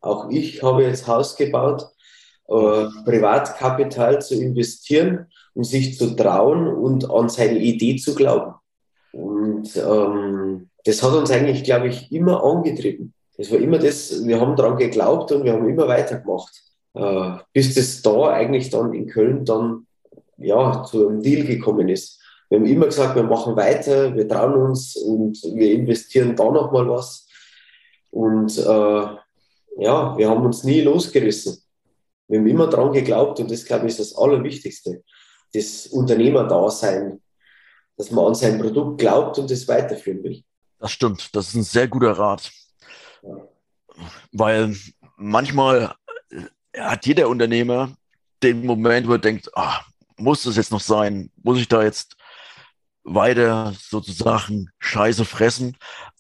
auch ich habe jetzt Haus gebaut, äh, Privatkapital zu investieren und sich zu trauen und an seine Idee zu glauben. Und ähm, das hat uns eigentlich, glaube ich, immer angetrieben. Das war immer das, wir haben daran geglaubt und wir haben immer weitergemacht. Äh, bis das da eigentlich dann in Köln dann ja, zu einem Deal gekommen ist. Wir haben immer gesagt, wir machen weiter, wir trauen uns und wir investieren da nochmal was. Und äh, ja, wir haben uns nie losgerissen. Wir haben immer daran geglaubt und das, glaube ich, ist das Allerwichtigste. Das Unternehmerdasein, dass man an sein Produkt glaubt und es weiterführen will. Das stimmt, das ist ein sehr guter Rat. Weil manchmal äh, hat jeder Unternehmer den Moment, wo er denkt, ah, muss das jetzt noch sein? Muss ich da jetzt weiter sozusagen Scheiße fressen?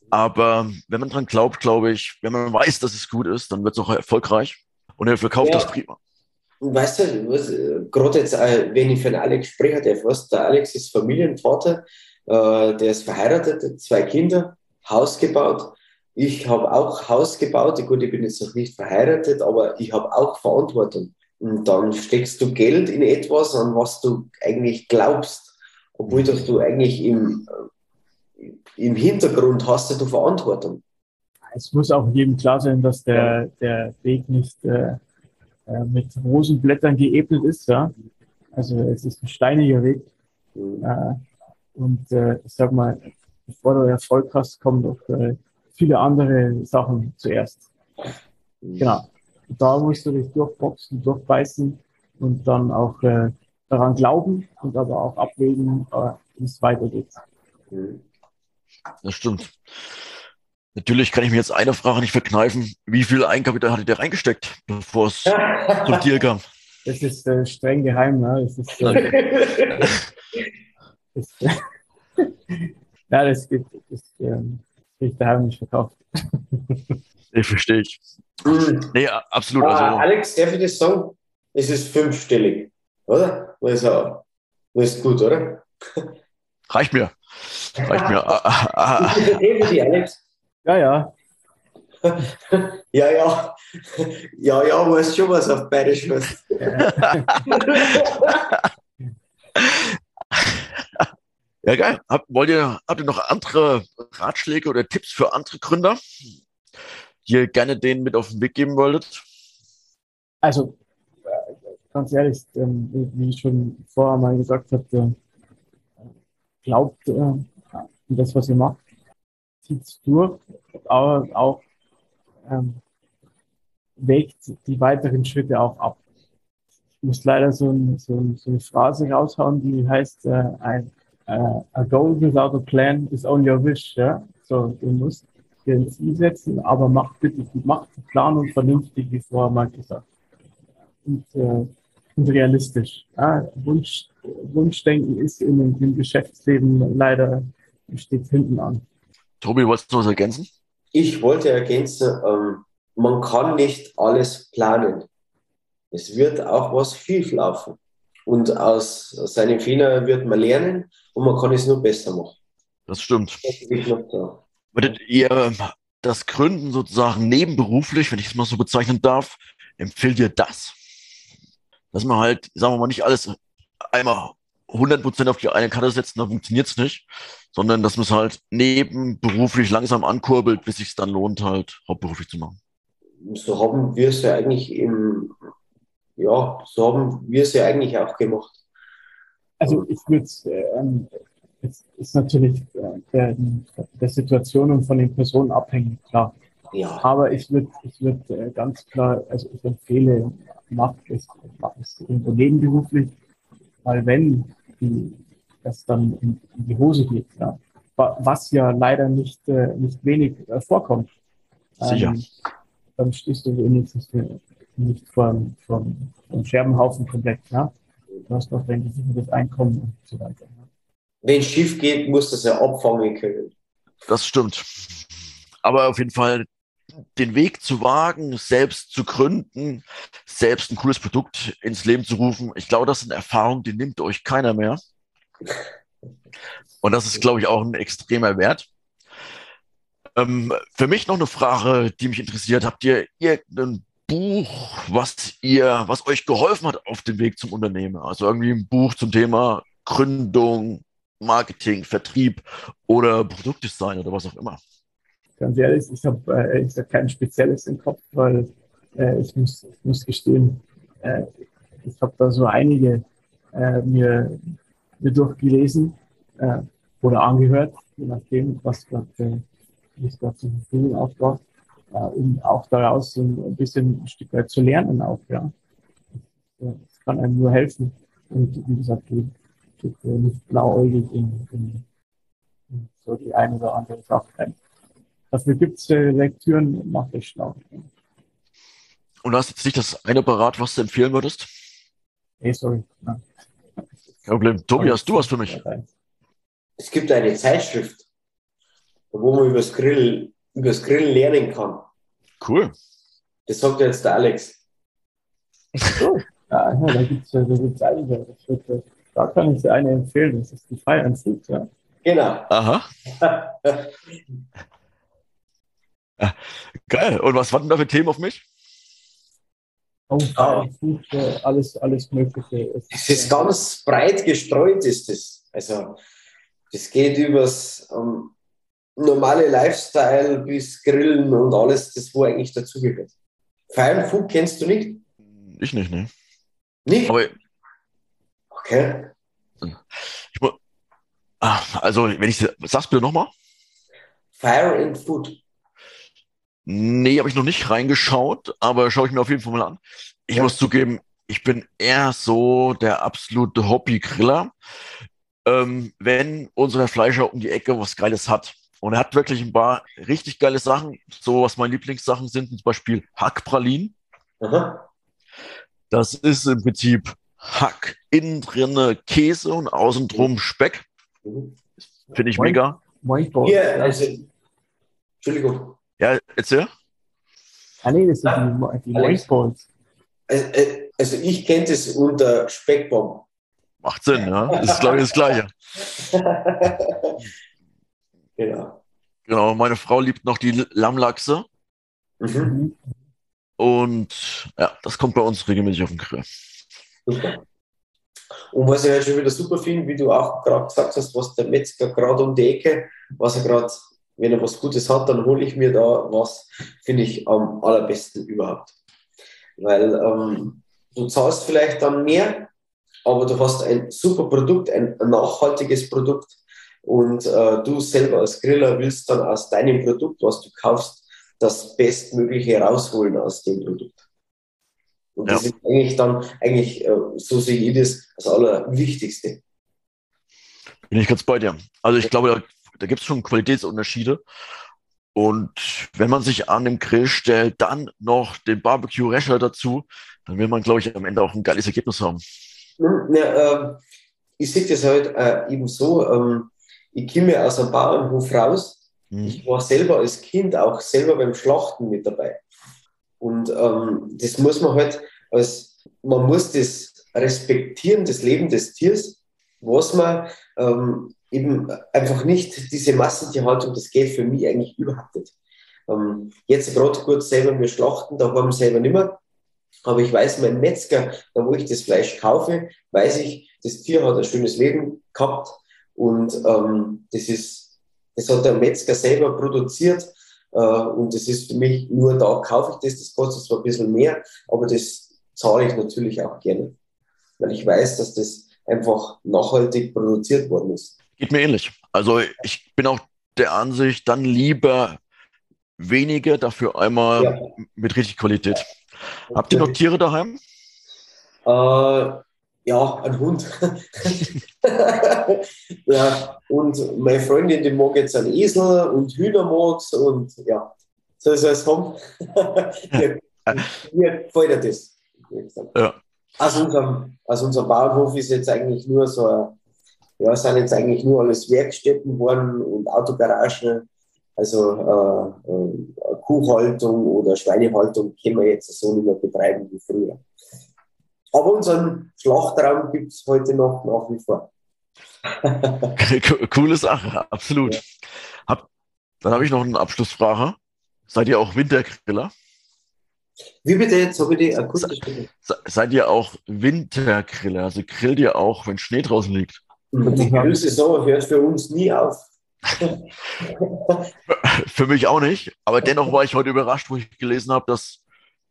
Aber wenn man dran glaubt, glaube ich, wenn man weiß, dass es gut ist, dann wird es auch erfolgreich und er verkauft ja. das prima. Weißt du, was, gerade jetzt, äh, wenn ich von Alex spreche, der, was, der Alex ist Familienvater, äh, der ist verheiratet, zwei Kinder, Haus gebaut. Ich habe auch Haus gebaut. Gut, ich bin jetzt noch nicht verheiratet, aber ich habe auch Verantwortung. Und dann steckst du Geld in etwas, an was du eigentlich glaubst, obwohl dass du eigentlich im, im Hintergrund hast du Verantwortung. Es muss auch jedem klar sein, dass der, der Weg nicht äh, äh, mit Rosenblättern geebnet ist. Ja? Also es ist ein steiniger Weg. Mhm. Äh, und äh, ich sag mal, bevor du Erfolg hast, kommen doch äh, viele andere Sachen zuerst. Mhm. Genau. Da musst du dich durchboxen, durchbeißen und dann auch äh, daran glauben und aber auch abwägen, wie es weitergeht. Mhm. Das stimmt. Natürlich kann ich mir jetzt eine Frage nicht verkneifen. Wie viel Eigenkapital hattet ihr reingesteckt, bevor es zum Deal kam? Das ist äh, streng geheim. Ne? Das ist, äh, das, ja, das gibt das, ähm, ich daheim nicht verkauft. ich verstehe ich. Mhm. Nee, absolut. Also, Alex, darf ich das sagen? Es ist fünfstellig, oder? Das ist gut, oder? Reicht mir. Reicht mir. Ah, ah, ah. Alex? Ja, ja. ja, ja. Ja, ja, weißt schon, was auf Bayerisch heißt. Ja, geil. Hab, wollt ihr, habt ihr noch andere Ratschläge oder Tipps für andere Gründer, die ihr gerne denen mit auf den Weg geben wolltet? Also, äh, ganz ehrlich, ähm, wie ich schon vorher mal gesagt habe, glaubt an das, was ihr macht, zieht es durch, aber auch ähm, wägt die weiteren Schritte auch ab. Ich muss leider so, ein, so, ein, so eine Phrase raushauen, die heißt, äh, ein, äh, a goal without a plan is only a wish. Ja? So, du musst dir ein Ziel setzen, aber mach bitte, mach die Planung vernünftig, wie vorher mal gesagt. Und äh, und realistisch. Ja, Wunsch, Wunschdenken ist in, im Geschäftsleben leider steht hinten an. Tobi, wolltest du was ergänzen? Ich wollte ergänzen, ähm, man kann nicht alles planen. Es wird auch was schief laufen. Und aus seinen Fehlern wird man lernen und man kann es nur besser machen. Das stimmt. Würdet ihr das Gründen sozusagen nebenberuflich, wenn ich es mal so bezeichnen darf, empfiehlt ihr das? Dass man halt, sagen wir mal, nicht alles einmal 100% auf die eine Karte setzt, dann funktioniert es nicht, sondern dass man es halt nebenberuflich langsam ankurbelt, bis sich dann lohnt, halt hauptberuflich zu machen. So haben wir es ja eigentlich im, ja, so haben wir es ja eigentlich auch gemacht. Also ich würde ähm, es ist natürlich äh, der, der Situation und von den Personen abhängig, klar. Ja. Aber ich würde ich würd, äh, ganz klar, also ich empfehle, macht es, macht es irgendwo nebenberuflich, weil wenn die, das dann in, in, die Hose geht, ja, was ja leider nicht, äh, nicht wenig äh, vorkommt, Sicher. Ähm, dann stehst du wenigstens nicht vor, vor, vor Scherbenhaufen komplett. Ja? Du hast noch ein gesichertes Einkommen und so weiter. Ja? Wenn es schief geht, muss das ja abfangen können. Das stimmt. Aber auf jeden Fall den Weg zu wagen, selbst zu gründen, selbst ein cooles Produkt ins Leben zu rufen, ich glaube, das sind Erfahrungen, die nimmt euch keiner mehr. Und das ist, glaube ich, auch ein extremer Wert. Ähm, für mich noch eine Frage, die mich interessiert. Habt ihr irgendein Buch, was ihr, was euch geholfen hat auf dem Weg zum Unternehmen? Also irgendwie ein Buch zum Thema Gründung, Marketing, Vertrieb oder Produktdesign oder was auch immer? Ganz ehrlich, ich habe äh, hab kein spezielles im Kopf, weil äh, ich, muss, ich muss gestehen, äh, ich habe da so einige äh, mir, mir durchgelesen äh, oder angehört, je nachdem, was gerade äh, was gerade zur Verfügung aufbaut, äh, um auch daraus so ein bisschen ein Stück weit zu lernen auch, ja. Das, kann einem nur helfen. Und wie gesagt, die, nicht blauäugig in, in, in, so die eine oder andere Sache rein. Dafür gibt es äh, Lektüren, macht euch schlau. Und du hast jetzt nicht das eine parat, was du empfehlen würdest? Nee, sorry. Nein. Kein Problem. Tobi, hast du was für mich? Es gibt eine Zeitschrift, wo man über das Grill, über das Grillen lernen kann. Cool. Das sagt jetzt der Alex. Cool. Ja, da gibt es da gibt's einige. Äh, da kann ich dir eine empfehlen, das ist die Fire and Food, ja. Genau. Aha. geil. Und was warten da für Themen auf mich? Fire and Food, äh, alles, alles Mögliche. Es ist ganz breit gestreut, ist es. Also, das geht übers ähm, normale Lifestyle bis Grillen und alles, das wo eigentlich dazugehört. Fire and Food kennst du nicht? Ich nicht, ne? Nicht? Aber Okay. Ich, ah, also, wenn ich sag's bitte nochmal. Fire and Food. Nee, habe ich noch nicht reingeschaut, aber schaue ich mir auf jeden Fall mal an. Ich ja. muss zugeben, ich bin eher so der absolute Hobby-Griller. Ähm, wenn unser Fleischer um die Ecke was Geiles hat. Und er hat wirklich ein paar richtig geile Sachen, so was meine Lieblingssachen sind, zum Beispiel Hackpralinen. Das ist im Prinzip Hack, innen drinne Käse und außen drum Speck. Finde ich mega. Hier, also, Entschuldigung. Ja, erzähl. Ah, nee, das sind die, die Moistballs. Also, äh, also ich kenne das unter Speckbomb. Macht Sinn, ja. Das ist, glaube ich, das Gleiche. genau. Genau, meine Frau liebt noch die Lammlachse. Mhm. Und ja, das kommt bei uns regelmäßig auf den Grill. Super. Und was ich halt schon wieder super finde, wie du auch gerade gesagt hast, was der Metzger gerade um die Ecke, was er gerade, wenn er was Gutes hat, dann hole ich mir da was, finde ich am allerbesten überhaupt. Weil ähm, du zahlst vielleicht dann mehr, aber du hast ein super Produkt, ein nachhaltiges Produkt und äh, du selber als Griller willst dann aus deinem Produkt, was du kaufst, das Bestmögliche rausholen aus dem Produkt. Und das ist eigentlich dann, eigentlich, äh, so sehe ich das, das Allerwichtigste. Bin ich ganz bei dir. Also ich glaube, da, gibt es schon Qualitätsunterschiede. Und wenn man sich an den Grill stellt, dann noch den Barbecue-Rasher dazu, dann will man, glaube ich, am Ende auch ein geiles Ergebnis haben. Hm, ja, äh, ich sehe das halt äh, eben so, ähm, ich komme aus einem Bauernhof raus. Mhm. Ich war selber als Kind auch selber beim Schlachten mit dabei. Und ähm, das muss man halt als, man muss das respektieren, das Leben des Tiers, was man ähm, eben einfach nicht diese Massentierhaltung, das geht für mich eigentlich überhaupt nicht. Ähm, jetzt gerade kurz selber, wir schlachten, da haben wir selber nicht mehr. Aber ich weiß, mein Metzger, da wo ich das Fleisch kaufe, weiß ich, das Tier hat ein schönes Leben gehabt und ähm, das ist, das hat der Metzger selber produziert äh, und das ist für mich nur da kaufe ich das, das kostet zwar ein bisschen mehr, aber das zahle ich natürlich auch gerne, weil ich weiß, dass das einfach nachhaltig produziert worden ist. Geht mir ähnlich. Also ich bin auch der Ansicht, dann lieber wenige, dafür einmal ja. mit richtig Qualität. Okay. Habt ihr noch Tiere daheim? Äh, ja, ein Hund. ja, und meine Freundin, die mag jetzt einen Esel und Hühner mag's und ja, so soll es haben. mir, mir gefällt das. Ja. Aus unserem, aus unserem Bauernhof ist jetzt eigentlich nur so, ein, ja, sind jetzt eigentlich nur alles Werkstätten worden und Autogaragen. Also äh, äh, Kuhhaltung oder Schweinehaltung können wir jetzt so nicht mehr betreiben wie früher. Aber unseren Schlachtraum gibt es heute noch nach wie vor. Coole Sache, absolut. Ja. Hab, dann habe ich noch eine Abschlussfrage. Seid ihr auch Wintergriller? Wie bitte jetzt? Habe ich die akustisch Seid ihr auch Wintergriller? Also grillt ihr auch, wenn Schnee draußen liegt? Die Grillsaison hört für uns nie auf. Für mich auch nicht. Aber dennoch war ich heute überrascht, wo ich gelesen habe, dass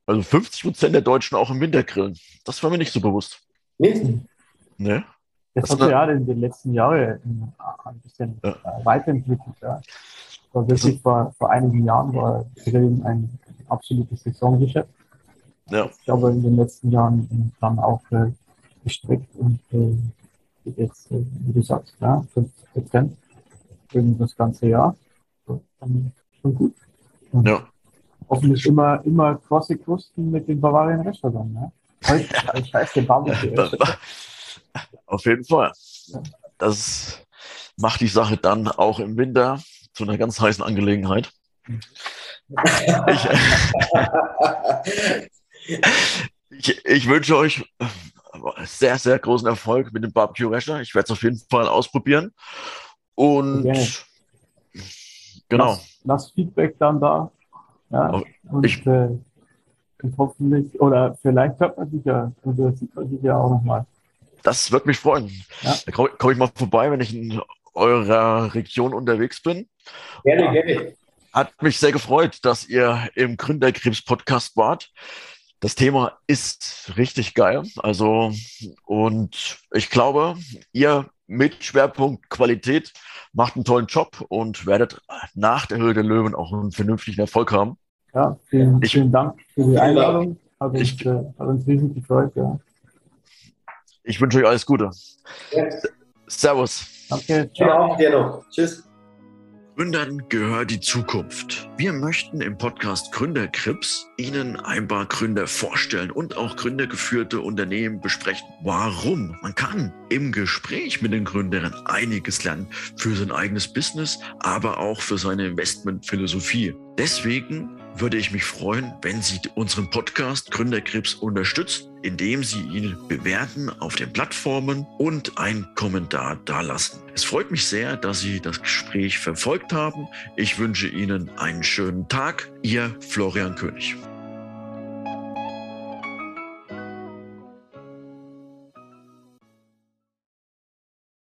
also 50 Prozent der Deutschen auch im Winter grillen. Das war mir nicht so bewusst. Nicht? Nee. Das hat sich ja in den letzten Jahren ein bisschen ja. weiterentwickelt. Ja. War wirklich vor, vor einigen Jahren war Grillen ein absolutes Saisongeschäft. Ja. Ich glaube, in den letzten Jahren dann auch äh, gestreckt und äh, jetzt, äh, wie du sagst, ja, 50 Prozent für das ganze Jahr. Dann schon gut. Und ja. Hoffentlich immer, immer krosse Krusten mit den Bavarian Restaurant. Ne? Heute, scheiße, Barbecue. Auf jeden Fall. Das macht die Sache dann auch im Winter zu einer ganz heißen Angelegenheit. Ich, ich, ich, wünsche euch sehr, sehr großen Erfolg mit dem Barbecue Rasher. Ich werde es auf jeden Fall ausprobieren. Und okay. genau. Lass, lass, Feedback dann da. Ja, und, ich, äh, und hoffentlich, oder vielleicht hört man sich ja, oder sieht man sich ja auch nochmal. Das wird mich freuen. Ja. Da komme komm ich mal vorbei, wenn ich in eurer Region unterwegs bin. Gerne, gerne. Hat mich sehr gefreut, dass ihr im Gründerkrebs-Podcast wart. Das Thema ist richtig geil. Also, und ich glaube, ihr mit Schwerpunkt Qualität macht einen tollen Job und werdet nach der Höhe der Löwen auch einen vernünftigen Erfolg haben. Ja, vielen, ich, vielen Dank für die Einladung. Hat uns, ich, äh, hat uns riesig gefreut. Ja. Ich wünsche euch alles Gute. Ja. Servus. Danke. Ciao. Ja, Tschüss. Gründern gehört die Zukunft. Wir möchten im Podcast Gründerkrips Ihnen ein paar Gründer vorstellen und auch gründergeführte Unternehmen besprechen. Warum? Man kann im Gespräch mit den Gründern einiges lernen für sein eigenes Business, aber auch für seine Investmentphilosophie. Deswegen würde ich mich freuen, wenn Sie unseren Podcast Gründerkrebs unterstützen, indem Sie ihn bewerten auf den Plattformen und einen Kommentar dalassen. Es freut mich sehr, dass Sie das Gespräch verfolgt haben. Ich wünsche Ihnen einen schönen Tag. Ihr Florian König.